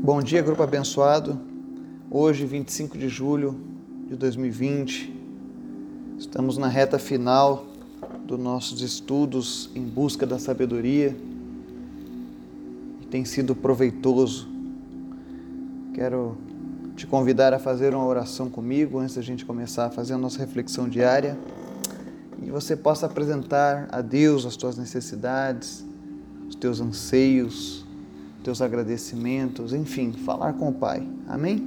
Bom dia, grupo abençoado. Hoje, 25 de julho de 2020, estamos na reta final dos nossos estudos em busca da sabedoria e tem sido proveitoso. Quero te convidar a fazer uma oração comigo antes da gente começar a fazer a nossa reflexão diária e você possa apresentar a Deus as tuas necessidades, os teus anseios, teus agradecimentos, enfim, falar com o Pai. Amém?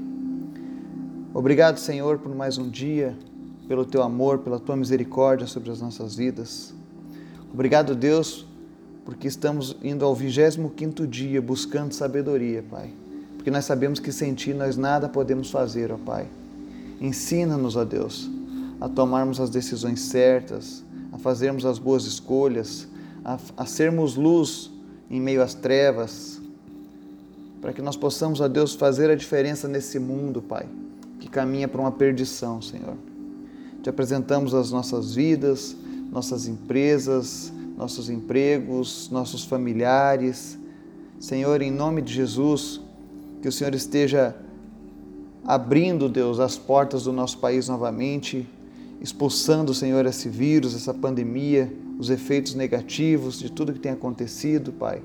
Obrigado, Senhor, por mais um dia, pelo teu amor, pela tua misericórdia sobre as nossas vidas. Obrigado, Deus, porque estamos indo ao 25 dia buscando sabedoria, Pai. Porque nós sabemos que sem ti nós nada podemos fazer, ó Pai. Ensina-nos, ó Deus, a tomarmos as decisões certas, a fazermos as boas escolhas, a, a sermos luz em meio às trevas, para que nós possamos, ó Deus, fazer a diferença nesse mundo, Pai, que caminha para uma perdição, Senhor. Te apresentamos as nossas vidas, nossas empresas, nossos empregos, nossos familiares. Senhor, em nome de Jesus, que o Senhor esteja abrindo, Deus, as portas do nosso país novamente, expulsando, Senhor, esse vírus, essa pandemia, os efeitos negativos de tudo que tem acontecido, Pai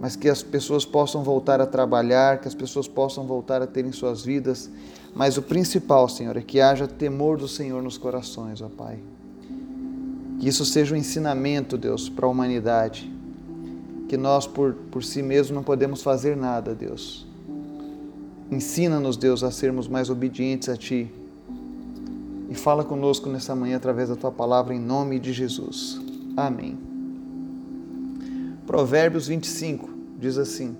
mas que as pessoas possam voltar a trabalhar, que as pessoas possam voltar a terem suas vidas. Mas o principal, Senhor, é que haja temor do Senhor nos corações, ó Pai. Que isso seja um ensinamento, Deus, para a humanidade. Que nós, por, por si mesmos, não podemos fazer nada, Deus. Ensina-nos, Deus, a sermos mais obedientes a Ti. E fala conosco nessa manhã através da Tua palavra, em nome de Jesus. Amém. Provérbios 25 diz assim: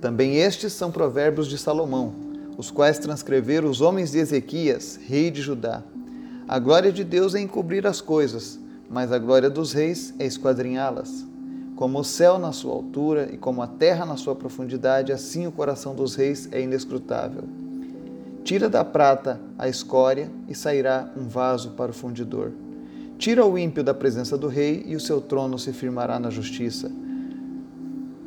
Também estes são provérbios de Salomão, os quais transcreveram os homens de Ezequias, rei de Judá. A glória de Deus é encobrir as coisas, mas a glória dos reis é esquadrinhá-las. Como o céu na sua altura e como a terra na sua profundidade, assim o coração dos reis é inescrutável. Tira da prata a escória e sairá um vaso para o fundidor. Tira o ímpio da presença do rei e o seu trono se firmará na justiça.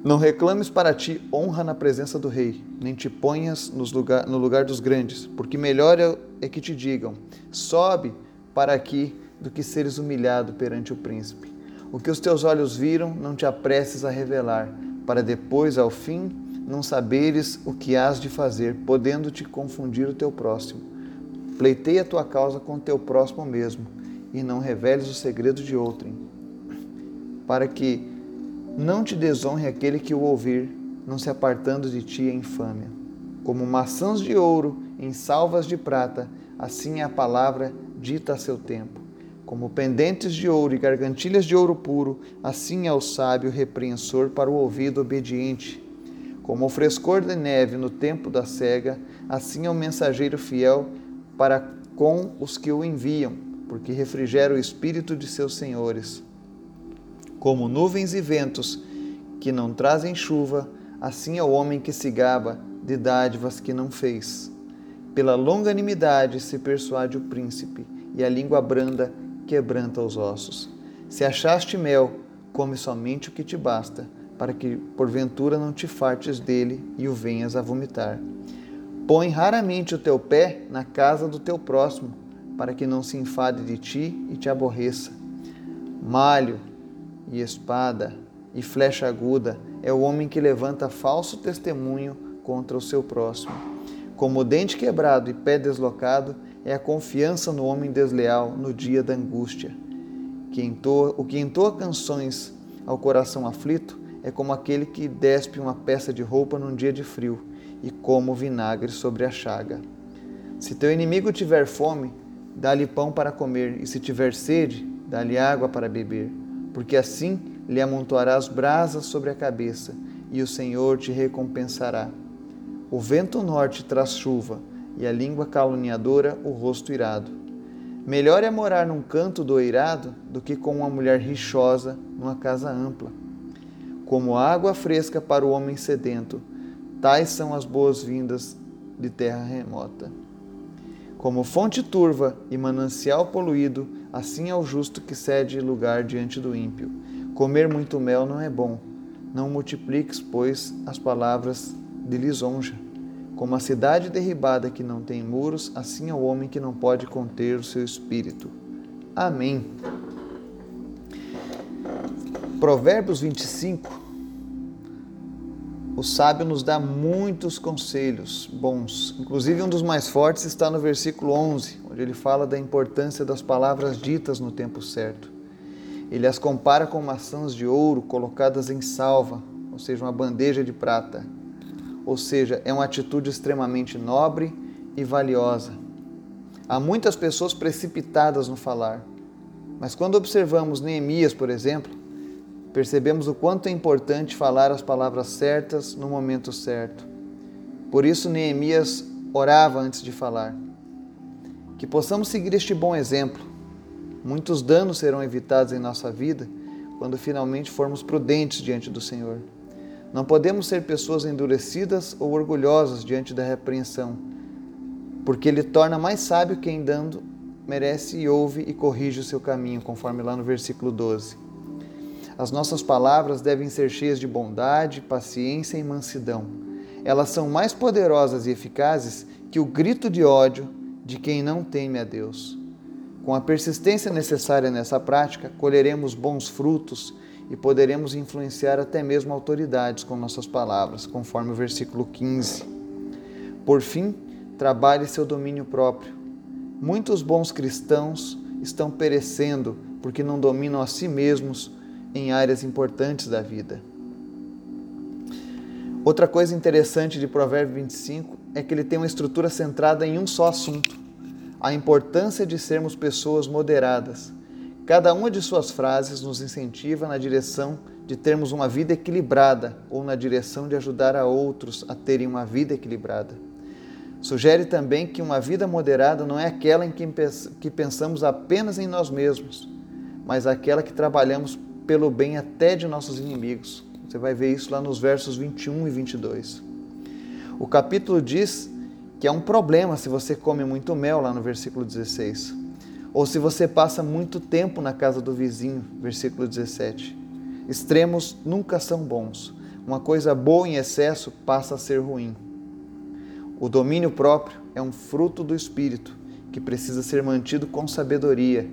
Não reclames para ti honra na presença do rei, nem te ponhas lugar, no lugar dos grandes, porque melhor é, é que te digam: sobe para aqui do que seres humilhado perante o príncipe. O que os teus olhos viram, não te apresses a revelar, para depois, ao fim, não saberes o que has de fazer, podendo te confundir o teu próximo. Pleiteia a tua causa com o teu próximo mesmo e não reveles o segredo de outrem, para que não te desonre aquele que o ouvir, não se apartando de ti a infâmia. Como maçãs de ouro em salvas de prata, assim é a palavra dita a seu tempo. Como pendentes de ouro e gargantilhas de ouro puro, assim é o sábio repreensor para o ouvido obediente. Como o frescor de neve no tempo da cega, assim é o mensageiro fiel para com os que o enviam porque refrigera o espírito de seus senhores. Como nuvens e ventos que não trazem chuva, assim é o homem que se gaba de dádivas que não fez. Pela longanimidade se persuade o príncipe, e a língua branda quebranta os ossos. Se achaste mel, come somente o que te basta, para que porventura não te fartes dele e o venhas a vomitar. Põe raramente o teu pé na casa do teu próximo, para que não se enfade de ti e te aborreça. Malho e espada e flecha aguda é o homem que levanta falso testemunho contra o seu próximo. Como dente quebrado e pé deslocado é a confiança no homem desleal no dia da angústia. O que entoa canções ao coração aflito é como aquele que despe uma peça de roupa num dia de frio e como vinagre sobre a chaga. Se teu inimigo tiver fome, dá-lhe pão para comer, e se tiver sede, dá-lhe água para beber, porque assim lhe amontoarás brasas sobre a cabeça, e o Senhor te recompensará. O vento norte traz chuva, e a língua caluniadora o rosto irado. Melhor é morar num canto do eirado do que com uma mulher rixosa numa casa ampla. Como água fresca para o homem sedento, tais são as boas-vindas de terra remota. Como fonte turva e manancial poluído, assim é o justo que cede lugar diante do ímpio. Comer muito mel não é bom. Não multipliques, pois, as palavras de lisonja. Como a cidade derribada que não tem muros, assim é o homem que não pode conter o seu espírito. Amém. Provérbios 25. O sábio nos dá muitos conselhos bons. Inclusive, um dos mais fortes está no versículo 11, onde ele fala da importância das palavras ditas no tempo certo. Ele as compara com maçãs de ouro colocadas em salva, ou seja, uma bandeja de prata ou seja, é uma atitude extremamente nobre e valiosa. Há muitas pessoas precipitadas no falar, mas quando observamos Neemias, por exemplo, percebemos o quanto é importante falar as palavras certas no momento certo. Por isso, Neemias orava antes de falar. Que possamos seguir este bom exemplo. Muitos danos serão evitados em nossa vida quando finalmente formos prudentes diante do Senhor. Não podemos ser pessoas endurecidas ou orgulhosas diante da repreensão, porque ele torna mais sábio quem dando merece e ouve e corrige o seu caminho, conforme lá no versículo 12. As nossas palavras devem ser cheias de bondade, paciência e mansidão. Elas são mais poderosas e eficazes que o grito de ódio de quem não teme a Deus. Com a persistência necessária nessa prática, colheremos bons frutos e poderemos influenciar até mesmo autoridades com nossas palavras, conforme o versículo 15. Por fim, trabalhe seu domínio próprio. Muitos bons cristãos estão perecendo porque não dominam a si mesmos em áreas importantes da vida. Outra coisa interessante de Provérbio 25 é que ele tem uma estrutura centrada em um só assunto: a importância de sermos pessoas moderadas Cada uma de suas frases nos incentiva na direção de termos uma vida equilibrada ou na direção de ajudar a outros a terem uma vida equilibrada. Sugere também que uma vida moderada não é aquela em que pensamos apenas em nós mesmos, mas aquela que trabalhamos pelo bem até de nossos inimigos. Você vai ver isso lá nos versos 21 e 22. O capítulo diz que é um problema se você come muito mel, lá no versículo 16 ou se você passa muito tempo na casa do vizinho, versículo 17. Extremos nunca são bons. Uma coisa boa em excesso passa a ser ruim. O domínio próprio é um fruto do espírito que precisa ser mantido com sabedoria.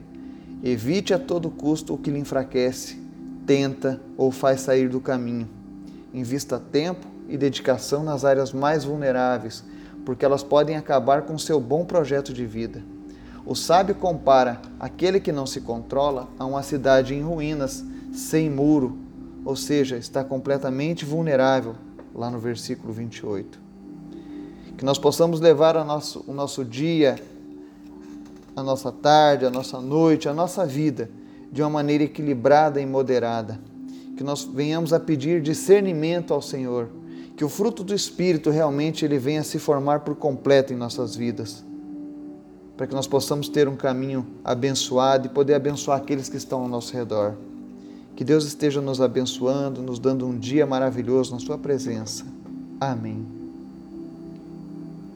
Evite a todo custo o que lhe enfraquece, tenta ou faz sair do caminho. Invista tempo e dedicação nas áreas mais vulneráveis, porque elas podem acabar com seu bom projeto de vida. O sábio compara aquele que não se controla a uma cidade em ruínas, sem muro, ou seja, está completamente vulnerável, lá no versículo 28. Que nós possamos levar a nosso, o nosso dia, a nossa tarde, a nossa noite, a nossa vida de uma maneira equilibrada e moderada. Que nós venhamos a pedir discernimento ao Senhor, que o fruto do Espírito realmente ele venha se formar por completo em nossas vidas para que nós possamos ter um caminho abençoado e poder abençoar aqueles que estão ao nosso redor. Que Deus esteja nos abençoando, nos dando um dia maravilhoso na Sua presença. Amém.